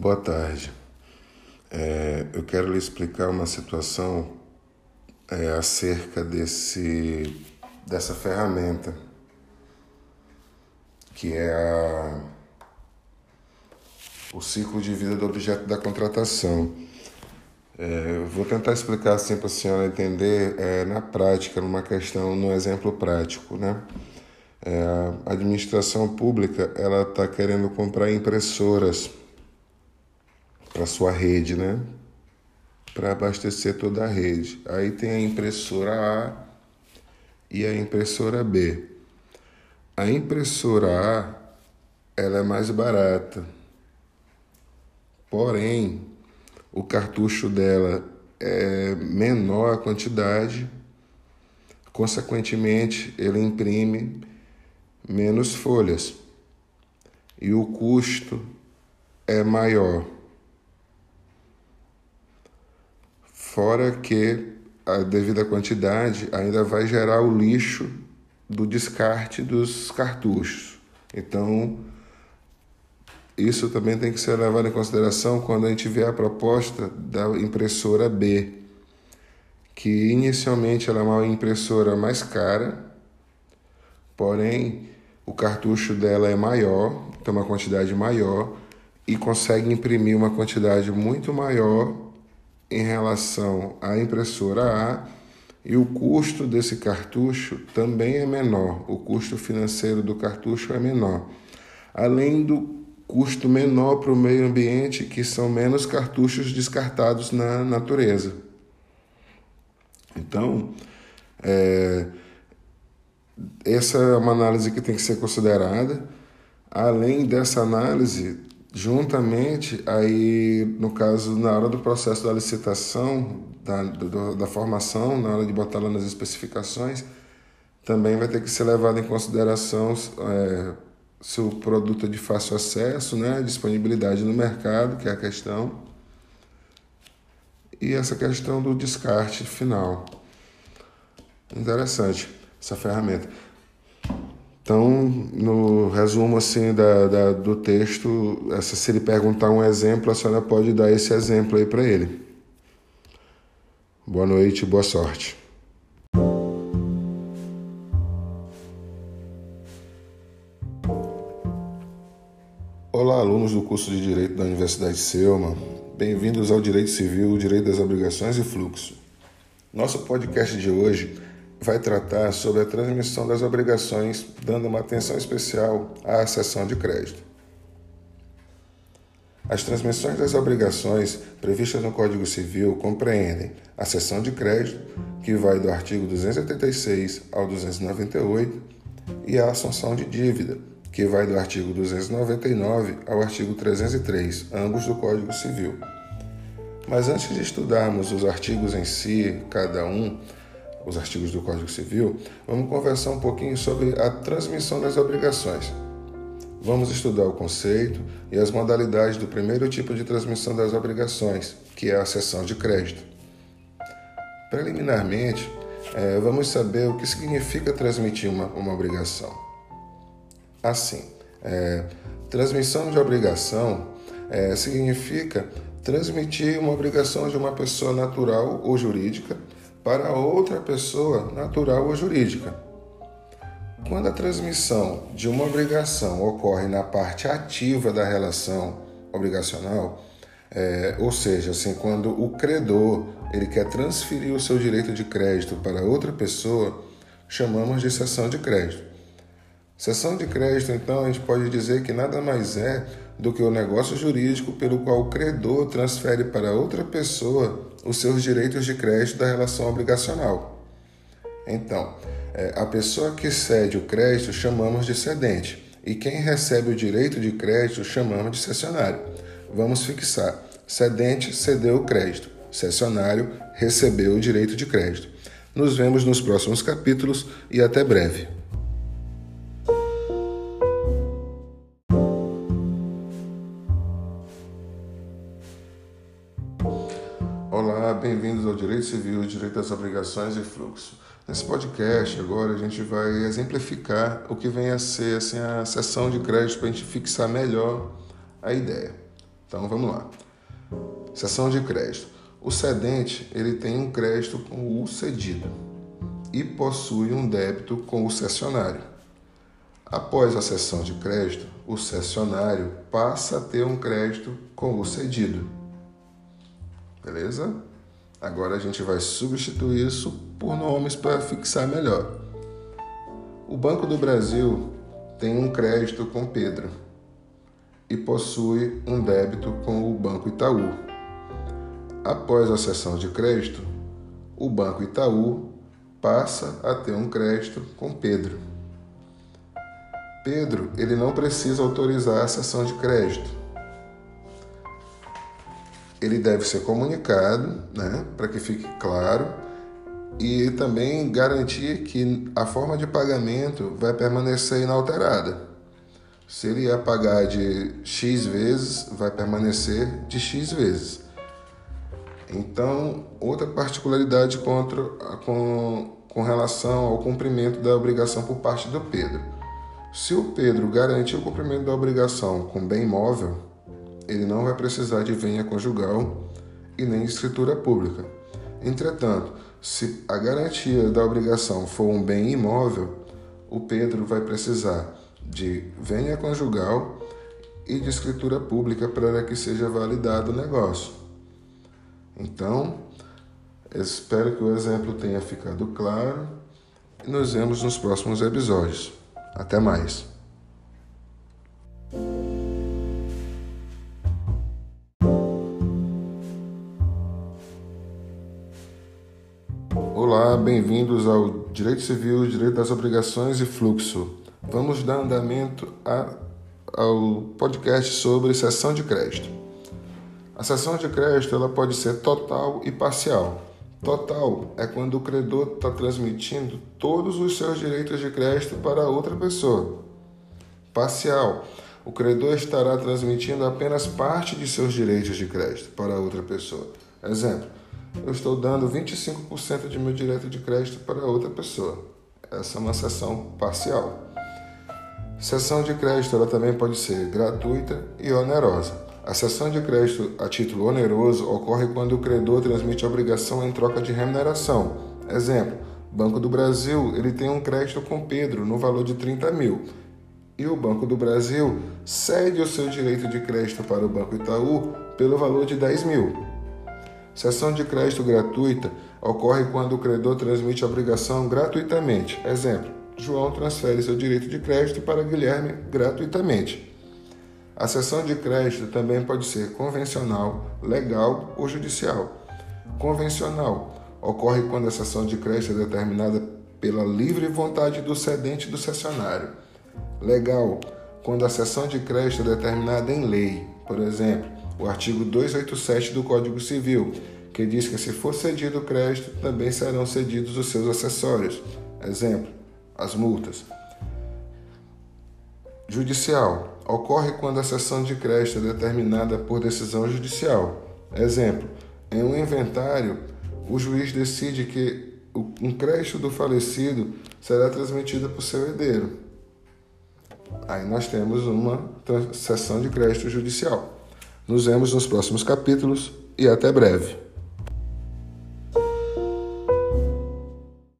Boa tarde. É, eu quero lhe explicar uma situação é, acerca desse, dessa ferramenta que é a, o ciclo de vida do objeto da contratação. É, vou tentar explicar assim para a senhora entender é, na prática, numa questão, num exemplo prático, né? É, a administração pública ela está querendo comprar impressoras para sua rede, né? Para abastecer toda a rede. Aí tem a impressora A e a impressora B. A impressora A ela é mais barata. Porém, o cartucho dela é menor a quantidade, consequentemente, ele imprime menos folhas e o custo é maior. Fora que a devida quantidade ainda vai gerar o lixo do descarte dos cartuchos. Então, isso também tem que ser levado em consideração quando a gente vê a proposta da impressora B, que inicialmente ela é uma impressora mais cara, porém o cartucho dela é maior, tem uma quantidade maior e consegue imprimir uma quantidade muito maior em relação à impressora A e o custo desse cartucho também é menor, o custo financeiro do cartucho é menor. Além do custo menor para o meio ambiente, que são menos cartuchos descartados na natureza. Então, é, essa é uma análise que tem que ser considerada. Além dessa análise, Juntamente, aí, no caso, na hora do processo da licitação, da, do, da formação, na hora de botar lá nas especificações, também vai ter que ser levado em consideração é, se o produto é de fácil acesso, né, disponibilidade no mercado, que é a questão, e essa questão do descarte final. Interessante essa ferramenta. Então, no resumo assim da, da, do texto, essa, se ele perguntar um exemplo, a senhora pode dar esse exemplo aí para ele. Boa noite, boa sorte. Olá, alunos do curso de Direito da Universidade Selma. Bem-vindos ao Direito Civil, Direito das Obrigações e Fluxo. Nosso podcast de hoje vai tratar sobre a transmissão das obrigações, dando uma atenção especial à cessão de crédito. As transmissões das obrigações previstas no Código Civil compreendem a cessão de crédito, que vai do artigo 286 ao 298, e a assunção de dívida, que vai do artigo 299 ao artigo 303, ambos do Código Civil. Mas antes de estudarmos os artigos em si, cada um, os artigos do Código Civil, vamos conversar um pouquinho sobre a transmissão das obrigações. Vamos estudar o conceito e as modalidades do primeiro tipo de transmissão das obrigações, que é a cessão de crédito. Preliminarmente, é, vamos saber o que significa transmitir uma, uma obrigação. Assim, é, transmissão de obrigação é, significa transmitir uma obrigação de uma pessoa natural ou jurídica para outra pessoa natural ou jurídica. Quando a transmissão de uma obrigação ocorre na parte ativa da relação obrigacional, é, ou seja, assim, quando o credor ele quer transferir o seu direito de crédito para outra pessoa, chamamos de cessão de crédito. Cessão de crédito, então, a gente pode dizer que nada mais é do que o negócio jurídico pelo qual o credor transfere para outra pessoa os seus direitos de crédito da relação obrigacional. Então, é, a pessoa que cede o crédito chamamos de cedente e quem recebe o direito de crédito chamamos de cessionário. Vamos fixar: cedente cedeu o crédito, cessionário recebeu o direito de crédito. Nos vemos nos próximos capítulos e até breve. Olá, bem-vindos ao Direito Civil, Direito das Obrigações e Fluxo. Nesse podcast, agora, a gente vai exemplificar o que vem a ser assim, a sessão de crédito para a gente fixar melhor a ideia. Então vamos lá. Seção de crédito. O cedente ele tem um crédito com o cedido e possui um débito com o cessionário. Após a cessão de crédito, o cessionário passa a ter um crédito com o cedido. Beleza? Agora a gente vai substituir isso por nomes para fixar melhor. O Banco do Brasil tem um crédito com Pedro e possui um débito com o Banco Itaú. Após a cessão de crédito, o Banco Itaú passa a ter um crédito com Pedro. Pedro, ele não precisa autorizar a cessão de crédito. Ele deve ser comunicado, né, para que fique claro, e também garantir que a forma de pagamento vai permanecer inalterada. Se ele ia pagar de X vezes, vai permanecer de X vezes. Então, outra particularidade contra, com, com relação ao cumprimento da obrigação por parte do Pedro. Se o Pedro garantir o cumprimento da obrigação com bem imóvel, ele não vai precisar de venha conjugal e nem de escritura pública. Entretanto, se a garantia da obrigação for um bem imóvel, o Pedro vai precisar de venha conjugal e de escritura pública para que seja validado o negócio. Então, espero que o exemplo tenha ficado claro e nos vemos nos próximos episódios. Até mais. Olá, bem-vindos ao Direito Civil, Direito das Obrigações e Fluxo. Vamos dar andamento a, ao podcast sobre cessão de crédito. A cessão de crédito ela pode ser total e parcial. Total é quando o credor está transmitindo todos os seus direitos de crédito para outra pessoa. Parcial. O credor estará transmitindo apenas parte de seus direitos de crédito para outra pessoa. Exemplo: eu estou dando 25% de meu direito de crédito para outra pessoa. Essa é uma sessão parcial. Sessão de crédito ela também pode ser gratuita e onerosa. A cessão de crédito a título oneroso ocorre quando o credor transmite obrigação em troca de remuneração. Exemplo: Banco do Brasil ele tem um crédito com Pedro no valor de 30 mil e o Banco do Brasil cede o seu direito de crédito para o Banco Itaú pelo valor de 10 mil. Cessão de crédito gratuita ocorre quando o credor transmite obrigação gratuitamente. Exemplo: João transfere seu direito de crédito para Guilherme gratuitamente. A cessão de crédito também pode ser convencional, legal ou judicial. Convencional ocorre quando a cessão de crédito é determinada pela livre vontade do cedente do cessionário. Legal, quando a cessão de crédito é determinada em lei, por exemplo, o artigo 287 do Código Civil, que diz que se for cedido o crédito, também serão cedidos os seus acessórios. Exemplo, as multas. Judicial ocorre quando a cessão de crédito é determinada por decisão judicial. Exemplo: em um inventário, o juiz decide que um crédito do falecido será transmitido para o seu herdeiro. Aí nós temos uma cessão de crédito judicial. Nos vemos nos próximos capítulos e até breve.